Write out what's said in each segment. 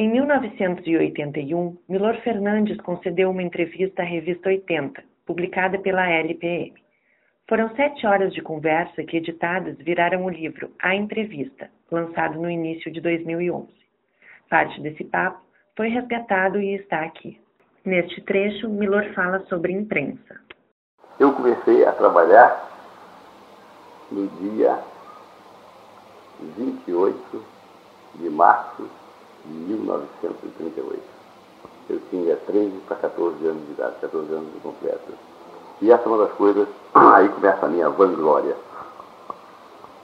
Em 1981, Milor Fernandes concedeu uma entrevista à revista 80, publicada pela LPM. Foram sete horas de conversa que, editadas, viraram o livro A Entrevista, lançado no início de 2011. Parte desse papo foi resgatado e está aqui. Neste trecho, Milor fala sobre imprensa. Eu comecei a trabalhar no dia 28 de março 1938. Eu tinha 13 para 14 anos de idade, 14 anos de completo. E essa é uma das coisas, aí começa a minha vanglória.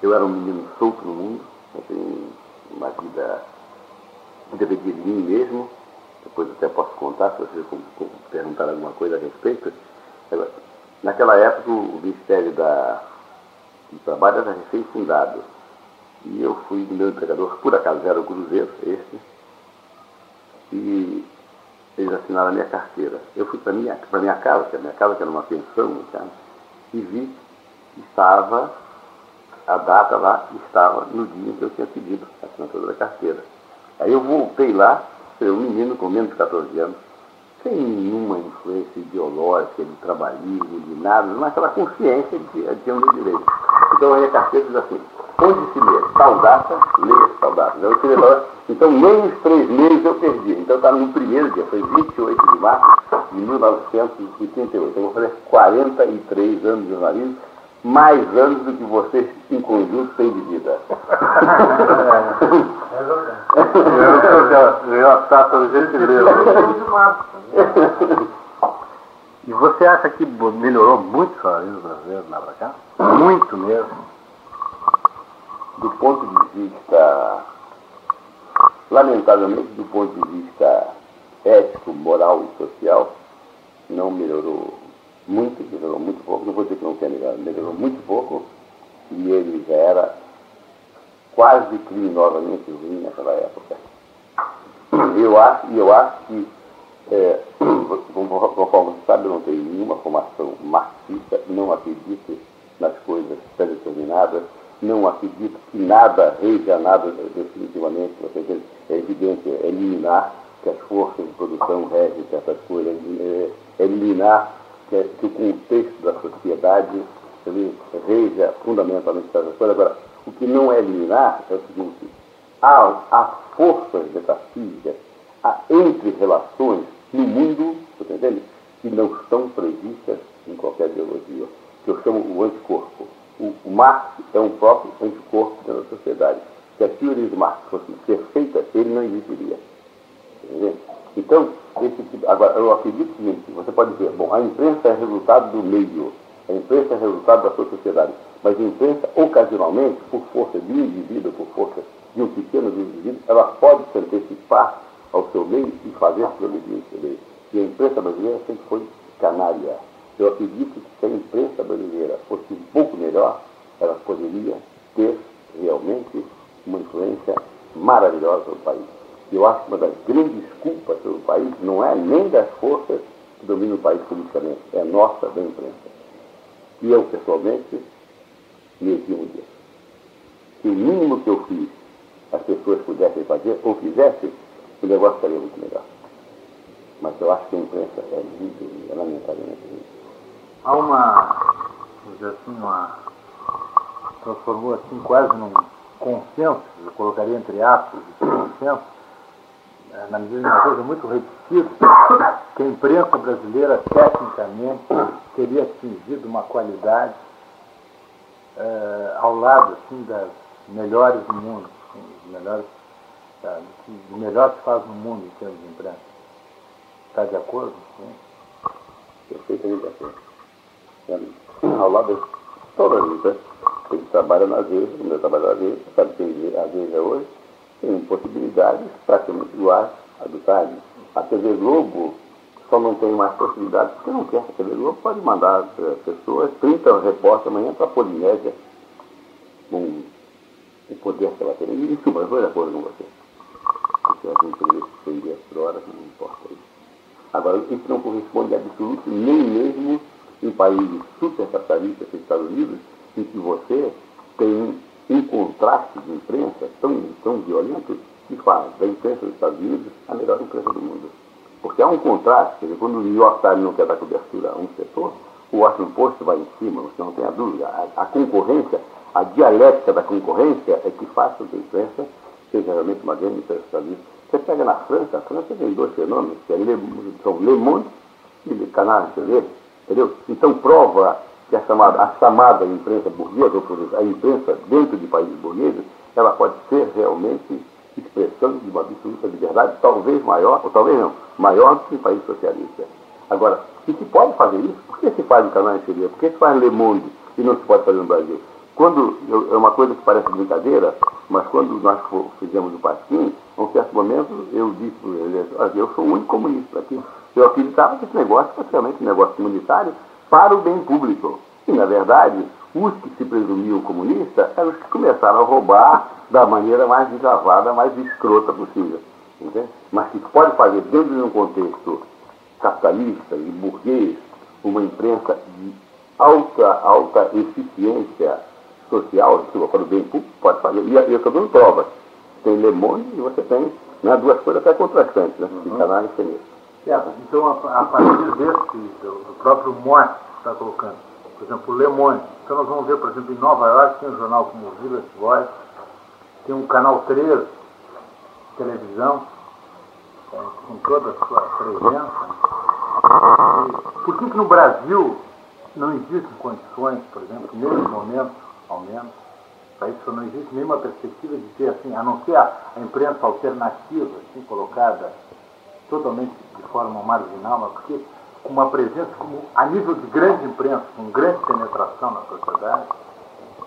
Eu era um menino solto no mundo, eu tenho uma vida deveria de mim mesmo, depois até posso contar se vocês perguntar alguma coisa a respeito. Naquela época o Ministério da, do Trabalho era recém-fundado. E eu fui meu empregador, por acaso era o Cruzeiro, esse, e eles assinaram a minha carteira. Eu fui para minha, a minha casa, que a minha casa que era uma pensão, cara, e vi que estava, a data lá estava no dia em que eu tinha pedido a assinatura da carteira. Aí eu voltei lá, um menino com menos de 14 anos, sem nenhuma influência ideológica, de trabalhismo, de nada, mas aquela consciência de que tinha um direito. Então a carteira diz assim, onde se lê tal data, leia tal data. Então, eu então nem os três meses eu perdi. Então está no primeiro dia, foi 28 de março de 1938. Eu vou fazer 43 anos de jornalismo, mais anos do que vocês em conjunto têm de vida. É verdade. Ganhou a taça do gentileza. E você acha que melhorou muito o jornalismo brasileiro na pra cá? Muito mesmo do ponto de vista, lamentavelmente, do ponto de vista ético, moral e social, não melhorou muito, melhorou muito pouco, não vou dizer que não tenha melhorado, melhorou muito pouco, e ele já era quase criminosamente ruim naquela época. Eu acho, eu acho que, é, conforme você sabe, eu não tenho nenhuma formação marxista, não acredito nas coisas pré-determinadas, não acredito que nada reja nada definitivamente, é evidente, é eliminar que as forças de produção regem certas coisas, é, eliminar que, que, o contexto da sociedade reja fundamentalmente certas coisas. Agora, o que não é eliminar é o seguinte, há, há forças metafísicas, há entre relações no mundo, você entende, que não estão previstas em qualquer ideologia, que eu chamo o anticorpo. O, o é um próprio anticorpo da sociedade. Se a teoria de Marx fosse perfeita, ele não existiria. Entendeu? Então, tipo, agora, eu acredito que você pode dizer, bom, a imprensa é resultado do meio, a imprensa é resultado da sua sociedade, mas a imprensa, ocasionalmente, por força de um indivíduo, por força de um pequeno indivíduo, ela pode se antecipar ao seu meio e fazer progredir o seu meio. E a imprensa brasileira sempre foi canalha. Eu acredito Eu acho que uma das grandes culpas do país não é nem das forças que dominam o país politicamente, é nossa da imprensa. E eu, pessoalmente, me eximo disso. Se o mínimo que eu fiz as pessoas pudessem fazer, ou fizessem, o negócio estaria muito melhor. Mas eu acho que a imprensa é muito, é lamentavelmente muito há uma, vamos dizer assim, uma, transformou assim quase num consenso, eu colocaria entre aspas consenso, na medida de uma coisa muito repetida, que a imprensa brasileira tecnicamente teria atingido uma qualidade é, ao lado assim, das melhores do mundo, assim, melhores, sabe, o melhor que se faz no mundo em termos de imprensa. Está de acordo? Sim? Perfeitamente de acordo ao lado de toda a vida. Ele trabalha na Veja, como eu trabalho na Veja, sabe que a Veja hoje tem possibilidades praticamente iguais à do Time. A TV Globo só não tem mais possibilidades porque não quer. A TV Globo pode mandar eh, pessoas, 30 repórteres amanhã para a Polinésia, com o poder que ela tem. E, isso, mas estou de acordo com você. Porque a gente tem 100 dias por hora, não importa isso. Agora, isso não corresponde a absoluto nem mesmo em países supercapitalistas, como Estados Unidos, em que você tem contraste de imprensa tão, tão violento que faz da imprensa dos Estados Unidos a melhor imprensa do mundo. Porque há um contraste, quer dizer, quando o New York Times não quer dar cobertura a um setor, o Washington Post vai em cima, você não tem a dúvida. A, a concorrência, a dialética da concorrência é que faz com que a imprensa seja realmente uma grande imprensa dos Estados Unidos. Você pega na França, a França tem dois fenômenos, que é Le, são Le Monde e Le Canal entendeu? Então prova que a chamada, a chamada imprensa burguesa, ou a imprensa dentro de países burgueses, ela pode ser realmente expressão de uma absoluta liberdade, talvez maior, ou talvez não, maior do que em países socialistas. Agora, se se pode fazer isso, por que se faz em canal exterior? Por que se faz em Le Monde e não se pode fazer no Brasil? Quando, é uma coisa que parece brincadeira, mas quando nós fizemos o Pasquim, a um certo momento eu disse para olha, eu sou o único comunista aqui. Eu acreditava que esse negócio realmente um negócio comunitário para o bem público. E, na verdade, os que se presumiam comunistas eram os que começaram a roubar da maneira mais deslavada, mais escrota possível. Entende? Mas que pode fazer, dentro de um contexto capitalista e burguês, uma imprensa de alta, alta eficiência social, para o bem público, pode fazer. E eu estou dando provas. Tem Le Monde e você tem né, duas coisas até contrastantes, né? Uhum. De canais e Então, a, a partir desse, do, do próprio Moore que está colocando, por exemplo, o Le Monde. Então, nós vamos ver, por exemplo, em Nova York tem um jornal como o Village Voice, tem um canal 13, televisão, é, com toda a sua presença. E por que, que no Brasil não existem condições, por exemplo, nesse momento, ao menos, para isso não existe nenhuma perspectiva de ter, assim, a não ser a imprensa alternativa, assim, colocada totalmente de forma marginal, mas porque com uma presença como, a nível de grande imprensa, com grande penetração na sociedade,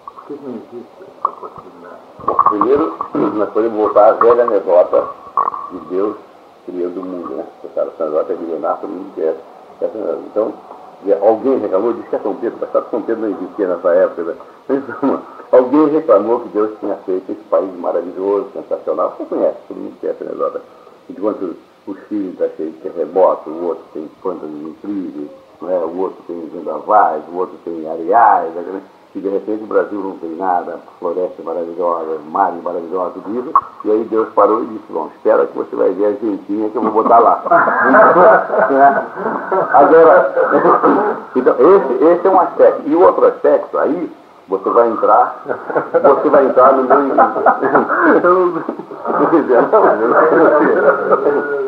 por que não existe essa possibilidade? Bom, primeiro, nós podemos voltar à velha anedota de Deus criando o mundo, né? Essa anedota é milenar, todo mundo quer. Então, alguém reclamou, disse que é São Pedro, mas São Pedro não existia nessa época. Né? Então, alguém reclamou que Deus tinha feito esse país maravilhoso, sensacional. Você conhece, todo mundo conhece a anedota. Enquanto o Chile está cheio de terremoto, o outro tem pântanos incríveis, né? o outro tem vendavais, o outro tem areais, né? e de repente o Brasil não tem nada, floresta maravilhosa, mar maravilhosa, tudo isso, e aí Deus parou e disse, bom, espera que você vai ver a Argentina que eu vou botar lá. Agora, então, esse, esse é um aspecto. E o outro aspecto, aí, você vai entrar, você vai entrar no meu.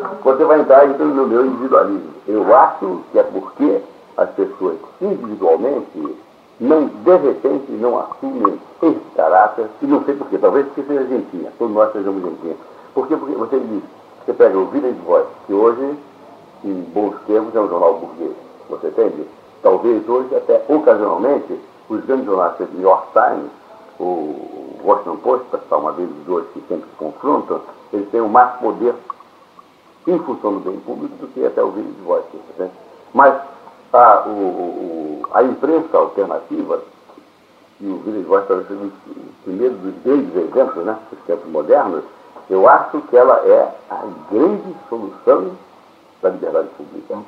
você vai entrar então, no meu individualismo. Eu acho que é porque as pessoas individualmente não, de repente, não assumem esse caráter, e não sei porquê, talvez porque seja argentina, todos nós sejamos argentinos. Porque, porque você diz, você pega o Village Voice, que hoje, em bons termos, é um jornal burguês, você entende? Talvez hoje, até ocasionalmente, os grandes jornais, o New York Times, o Washington Post, para citar uma vez os dois que sempre se confrontam, eles têm mais poder em função do bem público do que até o Village Voice. Né? Mas a, o, o, a imprensa alternativa, e o Village Voice talvez seja o primeiro dos grandes exemplos, né, dos tempos modernos, eu acho que ela é a grande solução da liberdade pública.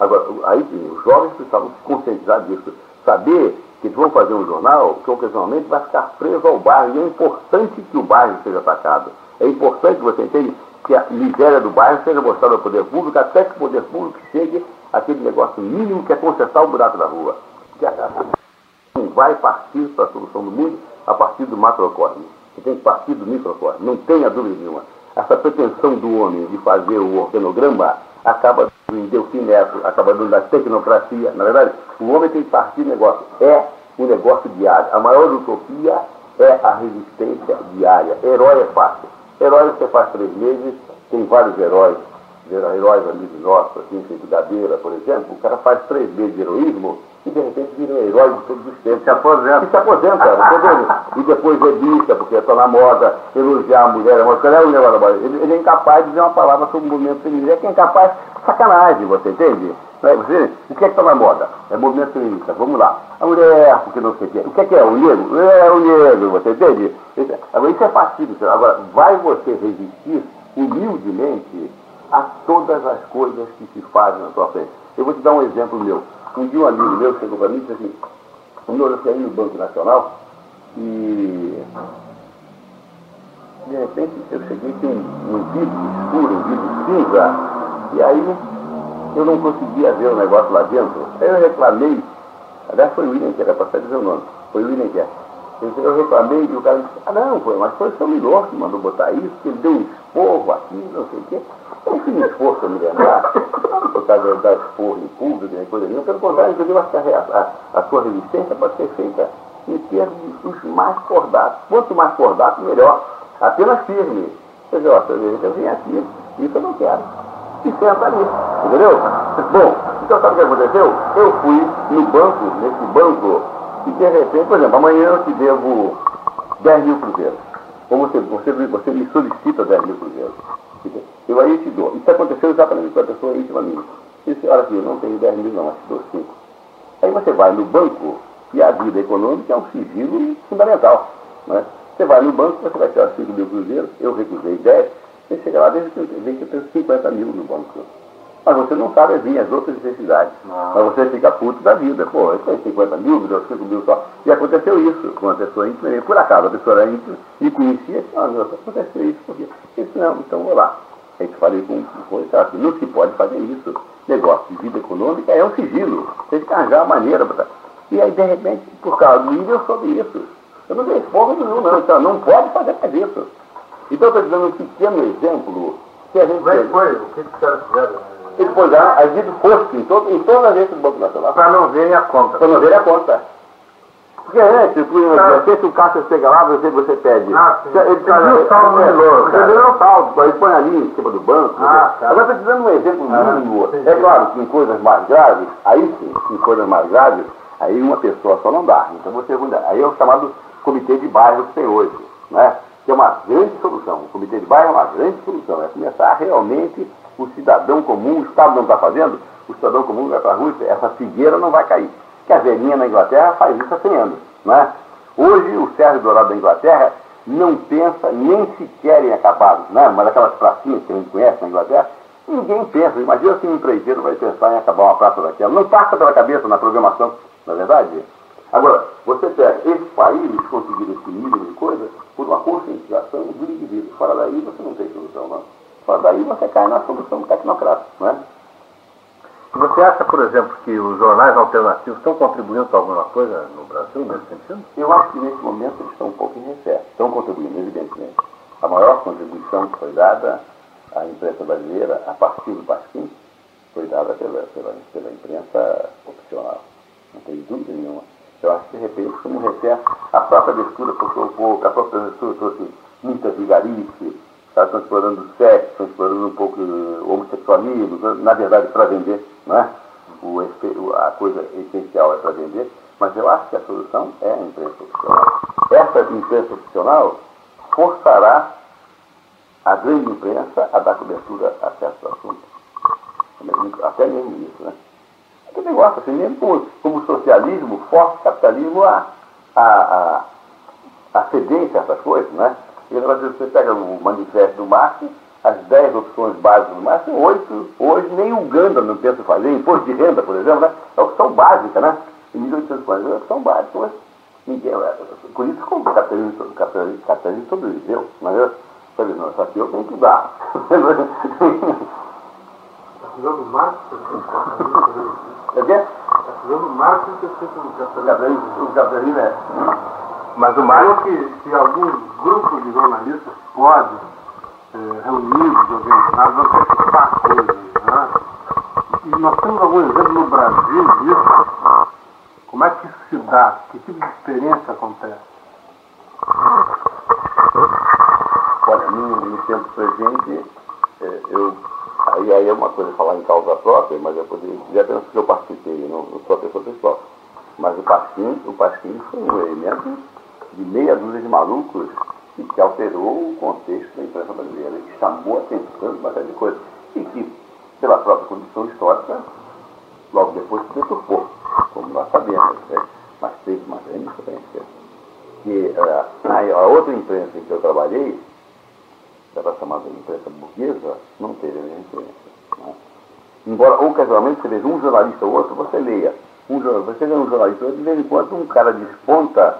Agora, aí os jovens precisavam se conscientizar disso, saber que vão fazer um jornal que ocasionalmente vai ficar preso ao bairro. E é importante que o bairro seja atacado. É importante você entenda que a miséria do bairro seja mostrada ao poder público, até que o poder público chegue àquele negócio mínimo que é consertar o buraco da rua. Não vai partir para a solução do mundo a partir do macrocosmo. Você tem que partir do microcosmo. Não tenha dúvida nenhuma. Essa pretensão do homem de fazer o organograma acaba em Delfim Neto, acaba dando da tecnocracia. Na verdade, o homem tem que partir do negócio. É um negócio diário. A maior utopia é a resistência diária. Herói é fácil. Herói você faz três meses, tem vários heróis, heróis amigos nossos, assim, feito Gabeira, por exemplo, o cara faz três meses de heroísmo e de repente vira um herói de todos os tempos. Se aposenta. E se aposenta, tá E depois é bicha, porque está na moda, elogiar a mulher, qual é o negócio da? Ele, ele é incapaz de dizer uma palavra sobre o movimento feminino. É que é incapaz, sacanagem, você entende? É? Você, o que é que está na moda? É movimento feminista, vamos lá. A mulher, porque não sei o que. O que é que é? O negro? É o negro, você entende? Agora, isso é pacífico. Agora, vai você resistir humildemente a todas as coisas que se fazem na sua frente. Eu vou te dar um exemplo meu. Um dia um amigo meu chegou para mim e disse assim, eu saí no Banco Nacional e de repente eu cheguei com um, um vidro escuro, um vidro cinza, e aí eu não conseguia ver o negócio lá dentro. Aí eu reclamei, aliás foi o William que era para dizer o nome, foi o William que é. Eu reclamei e o cara disse, ah não, foi, mas foi o seu Milor que mandou botar isso, que ele deu um esporro aqui, não sei o quê. Eu não fiz esforço a me lembrar, por causa da esporro em público, nem coisa nenhuma, pelo contrário, inclusive acho que a, a, a sua resistência pode ser feita em termos dos mais cordatos. Quanto mais cordato, melhor. Apenas firme. Quer dizer, ó, eu vim aqui, isso eu não quero. E senta nisso, entendeu? Bom, então sabe o que aconteceu? Eu fui no banco, nesse banco, e de repente, por exemplo, amanhã eu te devo 10 mil cruzeiros. Ou você, você, você me solicita 10 mil cruzeiros. Eu aí te dou. Isso aconteceu exatamente com a pessoa íntima minha. Disse, olha aqui, eu não tenho 10 mil não, mas te dou 5. Aí você vai no banco, e a vida econômica é um sigilo fundamental. Né? Você vai no banco, você vai tirar 5 mil cruzeiros, eu recusei 10, você chega lá, vê que eu tenho 50 mil no banco. Mas você não sabe vir as outras necessidades. Não. Mas você fica puto da vida. Pô, eu tenho 50 mil, me deu 5 mil só. E aconteceu isso com uma pessoa íntima. Por acaso, a pessoa era íntima e conhecia. Ah, aconteceu isso. Porque disse, não, então vou lá. Aí eu falei com o cara, não se pode fazer isso. Negócio de vida econômica é um sigilo. Tem que arranjar uma maneira. Pra... E aí, de repente, por causa do índio, eu soube isso. Eu não dei fogo nenhum, não. Então, não pode fazer mais isso. Então, estou dando um pequeno exemplo. Que a gente Como é que foi? O que fizeram? Eles puseram as vidas fosco em, todo, em todas as agências do Banco Nacional. Para não verem a conta. Para não verem a conta. Porque antes, tá. se o caixa chega lá, você, você pede. Ah, sim. Ele pediu o saldo relógio. Você pediu o saldo, aí põe ali em cima do banco. Ah, tá. Agora estou dando um exemplo ah, mínimo. É claro que em coisas mais graves, aí sim, em coisas mais graves, aí uma pessoa só não dá. Então você aí é o chamado comitê de bairro que tem hoje, né? Que é uma grande solução. O comitê de bairro é uma grande solução. É começar realmente o cidadão comum, o Estado não está fazendo, o cidadão comum vai para a rua essa figueira não vai cair. Que a velhinha na Inglaterra faz isso há 100 anos. Não é? Hoje, o Sérgio Dourado da Inglaterra não pensa nem sequer em acabar, né? mas aquelas pracinhas que a gente conhece na Inglaterra, ninguém pensa. Imagina se um empreiteiro vai pensar em acabar uma praça daquela. Não passa pela cabeça na programação, não é verdade? Agora, você pega, esses países conseguiram esse nível de coisa por uma conscientização do indivíduo. Fora daí você não tem solução, não. Só daí você cai na solução tecnocrática, não é? Você acha, por exemplo, que os jornais alternativos estão contribuindo para alguma coisa no Brasil nesse sentido? Eu acho que nesse momento eles estão um pouco em recesso. Estão contribuindo, evidentemente. A maior contribuição que foi dada à imprensa brasileira, a partir do Pasquim, foi dada pela, pela, pela imprensa opcional. Não tem dúvida nenhuma. Eu acho que, de repente, como recesso, a própria abertura pouco, a própria abertura trouxe muita vigarice, estão explorando o sexo, estão explorando um pouco o homossexualismo, na verdade para vender, não é? O, a coisa essencial é para vender, mas eu acho que a solução é a imprensa opcional. Essa imprensa opcional forçará a grande imprensa a dar cobertura a certos assuntos. Até mesmo isso, né? É negócio, assim, mesmo como, como o socialismo força o capitalismo a, a, a, a ceder em certas coisas, né? E você pega o manifesto do Marx, as 10 opções básicas do Marx, oito, hoje nem Uganda não pensa fazer, imposto de renda, por exemplo, né? É opção básica, né? Em 1840 é opção básica, mas ninguém, é, por isso que o capitalismo, capitalismo, capitalismo sobreviveu, mas eu falei, não, só que eu tenho que dar. Usando Marx? É quê? Está usando Marx e você o capitalismo? O capitalismo é... Mas o mais que se algum grupo de jornalistas pode, é, reunidos, organizados, antecipar coisas. Né? E nós temos algum exemplo no Brasil disso. Como é que isso se dá? Que tipo de experiência acontece? Olha, no, no tempo presente, é, eu, aí, aí é uma coisa falar em causa própria, mas eu poderia dizer apenas que eu participei, não, não sou a pessoa pessoal. Mas o Pasquim, o Pasquim foi um elemento de meia dúzia de malucos que alterou o contexto da imprensa brasileira, que chamou a atenção de uma série de coisas, e que, pela própria condição histórica, logo depois se deturpou, como nós sabemos, né? mas teve uma grande influência. Que uh, a, outra imprensa em que eu trabalhei, era chamada imprensa burguesa, não teve a mesma influência. Né? Embora ocasionalmente você veja um jornalista ou outro, você leia. Um, você vê um jornalista, de vez em quando um cara desponta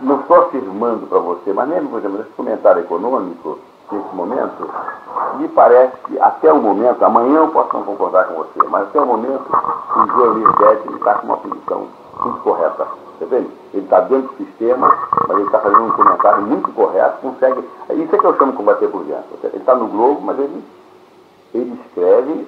não estou afirmando para você, mas mesmo, por exemplo, esse comentário econômico, nesse momento, me parece que até o momento, amanhã eu posso não concordar com você, mas até o momento o João Dete está com uma posição muito correta. Você vê? Ele está dentro do sistema, mas ele está fazendo um comentário muito correto, consegue. Isso é que eu chamo de combater por dentro. Ele está no Globo, mas ele, ele escreve,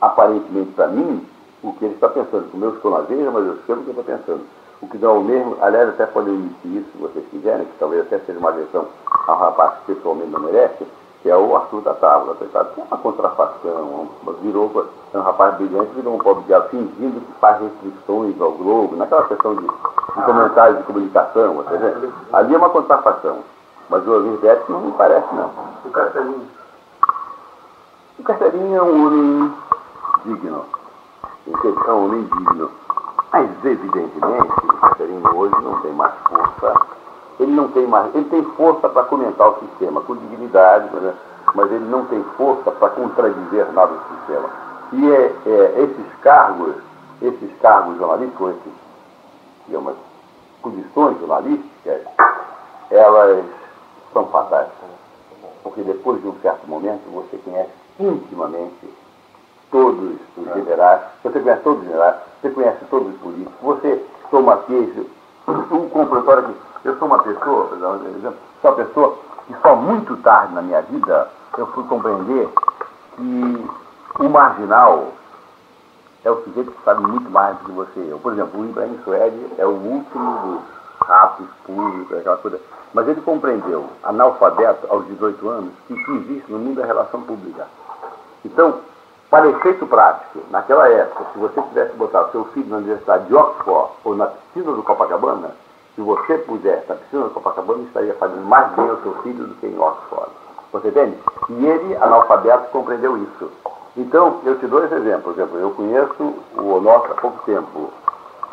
aparentemente para mim, o que ele está pensando. Como eu estou na veja, mas eu escrevo o que ele está pensando. O que dá o mesmo, aliás, até podem emitir isso, se vocês quiserem, que talvez até seja uma agressão a um rapaz que pessoalmente não merece, que é o Arthur da Tábua, coitado, que é uma contrafação, virou, é um rapaz brilhante, virou um pobre diabo, fingindo que faz restrições ao Globo, naquela questão de, de comentários de comunicação, você vê? Ali é uma contrafação. Mas o Olivetti não me parece, não. O Carcelinho? O Carcelinho é um homem digno. É um homem digno. Mas, evidentemente, o Caterino hoje não tem mais força. Ele não tem mais. Ele tem força para comentar o sistema com dignidade, né? mas ele não tem força para contradizer nada do sistema. E é, é, esses cargos, esses cargos jornalísticos, esses, digamos, posições jornalísticas, elas são fatais. Porque depois de um certo momento você conhece intimamente todos os generais, você conhece todos os generais, você conhece todos os políticos, você toma queijo, um completório aqui. Eu sou uma pessoa, sou uma pessoa que só muito tarde na minha vida eu fui compreender que o marginal é o sujeito que sabe muito mais do que você. Eu, por exemplo, o Ibrahim Suede é o último dos ratos públicos, aquela coisa. Mas ele compreendeu, analfabeto aos 18 anos, que o que existe no mundo é relação pública. Então, para efeito prático, naquela época, se você tivesse botar seu filho na Universidade de Oxford ou na piscina do Copacabana, se você pudesse na piscina do Copacabana, estaria fazendo mais bem ao seu filho do que em Oxford. Você entende? E ele, analfabeto, compreendeu isso. Então, eu te dou esse exemplo. Por exemplo, eu conheço o Onofre há pouco tempo.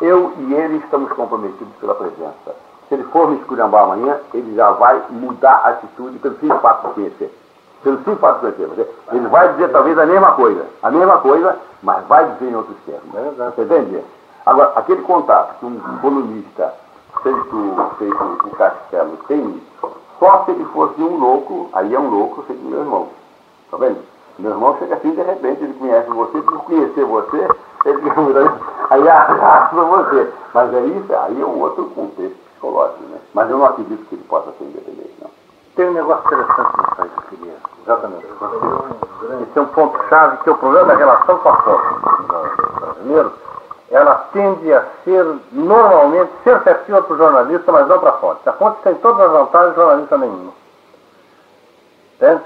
Eu e ele estamos comprometidos pela presença. Se ele for me esculhambar amanhã, ele já vai mudar a atitude pelo simples fato de conhecer pelo simples fato de conhecer. Ele vai dizer talvez a mesma coisa, a mesma coisa, mas vai dizer em outros termos. É Você entende? Agora, aquele contato que um colunista feito, feito o Castelo tem, só se ele fosse um louco, aí é um louco feito meu irmão. Tá vendo? Meu irmão chega assim, de repente, ele conhece você, por conhecer você, ele aí arrasta você. Mas é isso, aí é um outro contexto psicológico, né? Mas eu não acredito que ele possa ser independente, não. Tem um negócio interessante no país, eu queria. Exatamente. Esse é um ponto-chave que é o problema da relação com a fonte brasileiro. Ela tende a ser, normalmente, ser efetiva para o jornalista, mas não para a fonte. A fonte tem todas as vantagens, o jornalista nenhuma. Entende?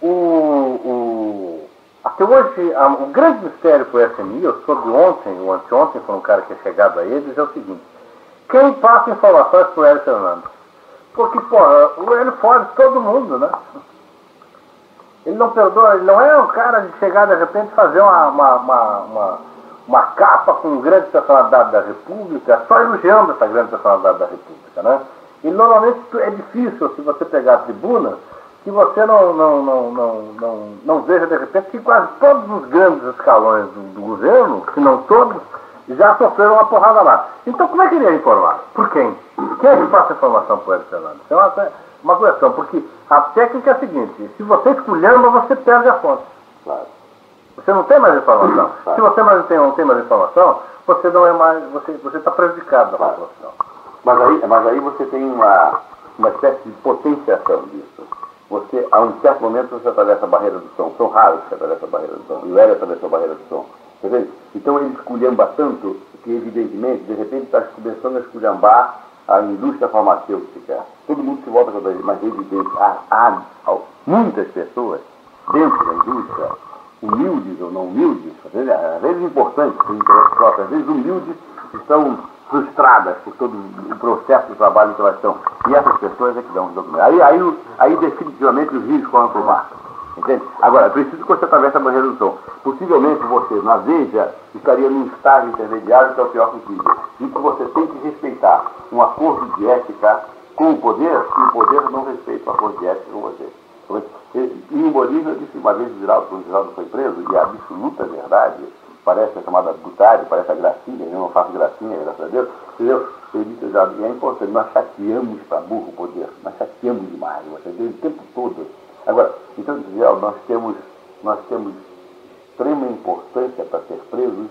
O, o, até hoje, a, o grande mistério para o SMI, eu soube ontem, ou anteontem, foi um cara que é chegado a eles, é o seguinte. Quem passa informações para o Hélio Fernando? Porque, porra, ele fode todo mundo, né? Ele não perdoa, ele não é um cara de chegar de repente fazer uma, uma, uma, uma, uma capa com grande personalidade da República, só elogiando essa grande personalidade da República, né? E normalmente é difícil, se você pegar a tribuna, que você não, não, não, não, não, não veja de repente que quase todos os grandes escalões do, do governo, se não todos, já sofreram uma porrada lá. Então como é que ele ia informar? Por quem? Quem é que passa a informação para o Fernando? Isso é uma, uma questão, porque a técnica é a seguinte, se você esculhamba, você perde a fonte. Claro. Você não tem mais informação. Se você mais tem, não tem mais informação, você não é mais. você está prejudicado da claro. população. Mas aí, mas aí você tem uma, uma espécie de potenciação disso. Você, a um certo momento, você atravessa a barreira do som. São raros que atravessam a barreira do som. E o Hélio atravessou a barreira do som. Então ele esculhamba tanto que, evidentemente, de repente está começando a esculhambar a indústria farmacêutica. Todo mundo se volta contra ele, mas é evidente, há, há, há muitas pessoas dentro da indústria, humildes ou não humildes, às vezes importantes, por interesse próprio, às vezes humildes, estão frustradas por todo o processo de trabalho que elas estão. E essas pessoas é que dão os documentos. Aí, aí, aí definitivamente os rios correm para o mar. Entende? Agora, é preciso que você atravesse a barreira do som. Possivelmente você, na Veja, estaria num estágio intermediário que é o pior possível. E que você tem que respeitar um acordo de ética com o poder, e o poder não respeita o acordo de ética com você. E em Bolívia, disse uma vez o quando o Geraldo foi preso, e a absoluta verdade, parece a chamada Butari, parece a gracinha, eu não faço gracinha, graças a Deus, entendeu? ele disse, e é importante, nós chateamos para burro o poder, nós chateamos demais, você vê o tempo todo. Agora, então, nós temos, nós temos extrema importância para ser presos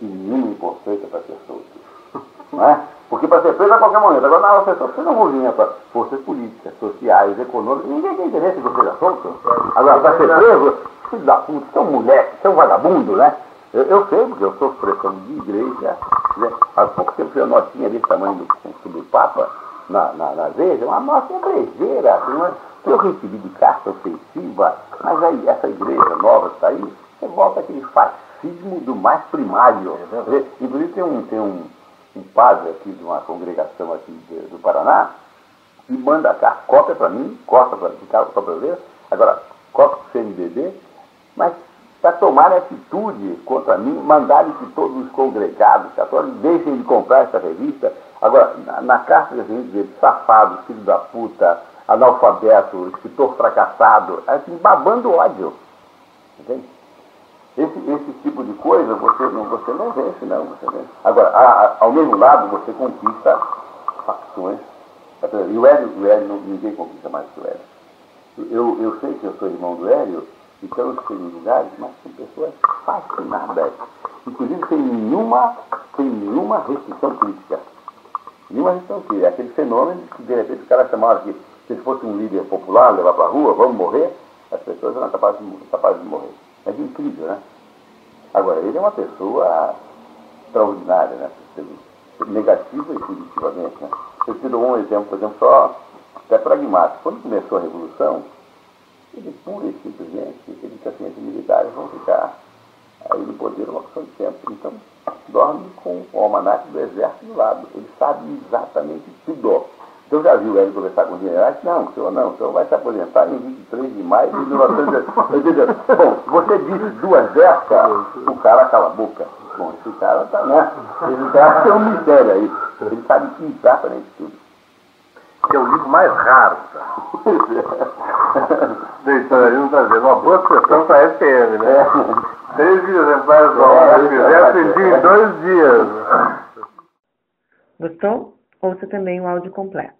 e nenhuma importância para ser soltos. Não é? Porque para ser preso a qualquer momento. Agora, na nossa você não movimenta para forças políticas, sociais, econômicas. Ninguém tem interesse em você seja solto. Agora, para ser preso, filho da puta, você é moleque, você é um vagabundo, né? Eu, eu sei, porque eu sou expressão de igreja. Né? Há pouco tempo eu notinha desse tamanho do, do Papa na, na, na Veja, uma notinha brejeira. Assim, eu recebi de carta ofensiva, mas aí essa igreja nova está aí, você volta aquele fascismo do mais primário. É Inclusive tem um, tem um, um padre aqui de uma congregação aqui de, do Paraná, que manda a cópia para mim, cópia para só para ver, agora cópia do CNBB, mas para tomar atitude contra mim, mandarem que todos os congregados católicos deixem de comprar essa revista. Agora, na, na carta que a gente vê, safado, filho da puta, analfabeto, escritor fracassado, assim, babando ódio. Entende? Esse, esse tipo de coisa você não, você não vence, não. Você vence. Agora, a, a, ao mesmo lado, você conquista facções. E o Hélio, o Hélio ninguém conquista mais que o Hélio. Eu, eu sei que eu sou irmão do Hélio, então eu sei em lugares, mas são pessoas fascinadas. Inclusive sem nenhuma, sem nenhuma restrição política. Nenhuma restrição política. É aquele fenômeno que de repente o cara chamava que se ele fosse um líder popular, levar para a rua, vamos morrer, as pessoas eram capazes capazes de morrer. É incrível, né? Agora, ele é uma pessoa extraordinária, né? Negativa e positivamente, né? Eu te dou um exemplo, por exemplo, só até pragmático. Quando começou a Revolução, ele pura e simplesmente, ele que assim, militares vão ficar aí no poder uma questão de tempo. Então, dorme com o almanac do exército do lado. Ele sabe exatamente tudo. Então já viu ele conversar com os generais? Não, o senhor não, o senhor vai se aposentar em 23 de maio de 1980. Bom, você disse duas dessas, o cara cala a boca. Bom, esse cara tá, né? Esse cara tem um mistério aí. Ele sabe exatamente tudo. Que é o livro mais raro, tá? Deixando aí não está dizendo, uma boa sessão para a FM, né? É. Três exemplares do é, fizer em dois dias. Gostou? Ouça também o áudio completo.